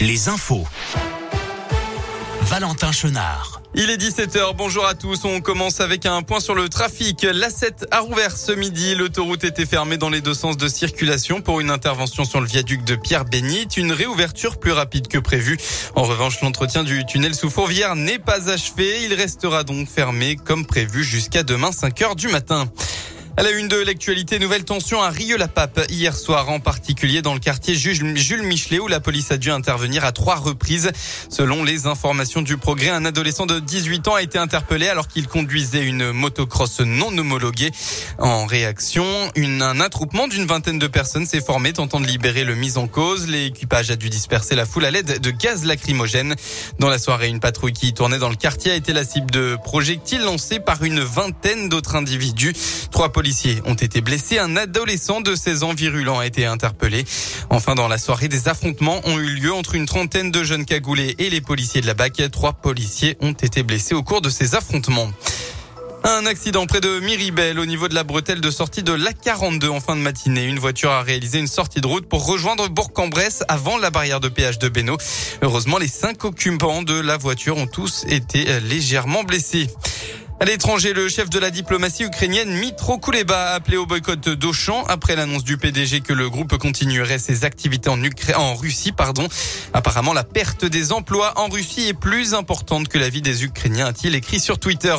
les infos. Valentin Chenard. Il est 17h, bonjour à tous. On commence avec un point sur le trafic. L'A7 a rouvert ce midi. L'autoroute était fermée dans les deux sens de circulation pour une intervention sur le viaduc de Pierre-Bénit. Une réouverture plus rapide que prévu. En revanche, l'entretien du tunnel sous Fourvière n'est pas achevé. Il restera donc fermé comme prévu jusqu'à demain 5h du matin. À la une de l'actualité, nouvelle tension à Rieux-la-Pape hier soir, en particulier dans le quartier Jules Michelet où la police a dû intervenir à trois reprises. Selon les informations du progrès, un adolescent de 18 ans a été interpellé alors qu'il conduisait une motocross non homologuée. En réaction, un attroupement d'une vingtaine de personnes s'est formé tentant de libérer le mis en cause. L'équipage a dû disperser la foule à l'aide de gaz lacrymogène. Dans la soirée, une patrouille qui tournait dans le quartier a été la cible de projectiles lancés par une vingtaine d'autres individus. Trois policiers ont été blessés. Un adolescent de 16 ans virulent a été interpellé. Enfin, dans la soirée, des affrontements ont eu lieu entre une trentaine de jeunes cagoulés et les policiers de la BAC. Trois policiers ont été blessés au cours de ces affrontements. Un accident près de Miribel au niveau de la bretelle de sortie de l'A42 en fin de matinée. Une voiture a réalisé une sortie de route pour rejoindre Bourg-en-Bresse avant la barrière de péage de Beno. Heureusement, les cinq occupants de la voiture ont tous été légèrement blessés. À l'étranger, le chef de la diplomatie ukrainienne Mitro Kuleba a appelé au boycott d'Auchan après l'annonce du PDG que le groupe continuerait ses activités en, en Russie. Pardon. Apparemment, la perte des emplois en Russie est plus importante que la vie des Ukrainiens, a-t-il écrit sur Twitter.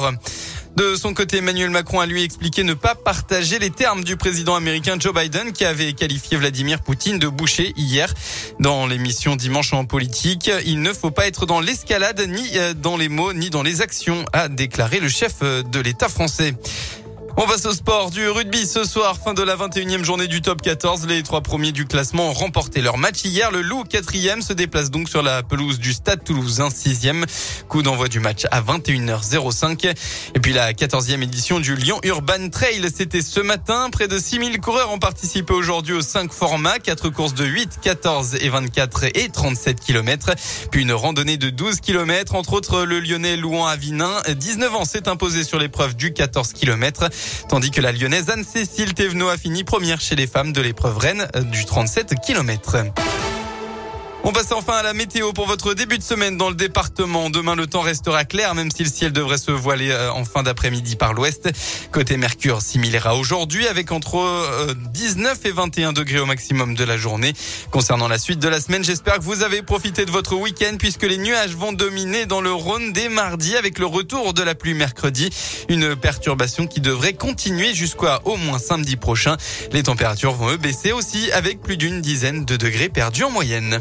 De son côté, Emmanuel Macron a lui expliqué ne pas partager les termes du président américain Joe Biden qui avait qualifié Vladimir Poutine de boucher hier dans l'émission Dimanche en politique. Il ne faut pas être dans l'escalade ni euh, dans les mots ni dans les actions, a déclaré le chef euh, de l'État français. On passe au sport du rugby ce soir, fin de la 21e journée du top 14. Les trois premiers du classement ont remporté leur match hier. Le Loup, quatrième, se déplace donc sur la pelouse du Stade Toulousain, sixième. Coup d'envoi du match à 21h05. Et puis la 14e édition du Lyon Urban Trail, c'était ce matin. Près de 6000 coureurs ont participé aujourd'hui aux cinq formats. Quatre courses de 8, 14 et 24 et 37 km. Puis une randonnée de 12 km. Entre autres, le lyonnais Louan Avinin, 19 ans, s'est imposé sur l'épreuve du 14 km. Tandis que la lyonnaise Anne-Cécile Thévenot a fini première chez les femmes de l'épreuve Rennes du 37 km. On passe enfin à la météo pour votre début de semaine dans le département. Demain, le temps restera clair, même si le ciel devrait se voiler euh, en fin d'après-midi par l'ouest. Côté Mercure, similaire aujourd'hui, avec entre 19 euh, et 21 degrés au maximum de la journée. Concernant la suite de la semaine, j'espère que vous avez profité de votre week-end, puisque les nuages vont dominer dans le Rhône dès mardi, avec le retour de la pluie mercredi. Une perturbation qui devrait continuer jusqu'à au moins samedi prochain. Les températures vont eux baisser aussi, avec plus d'une dizaine de degrés perdus en moyenne.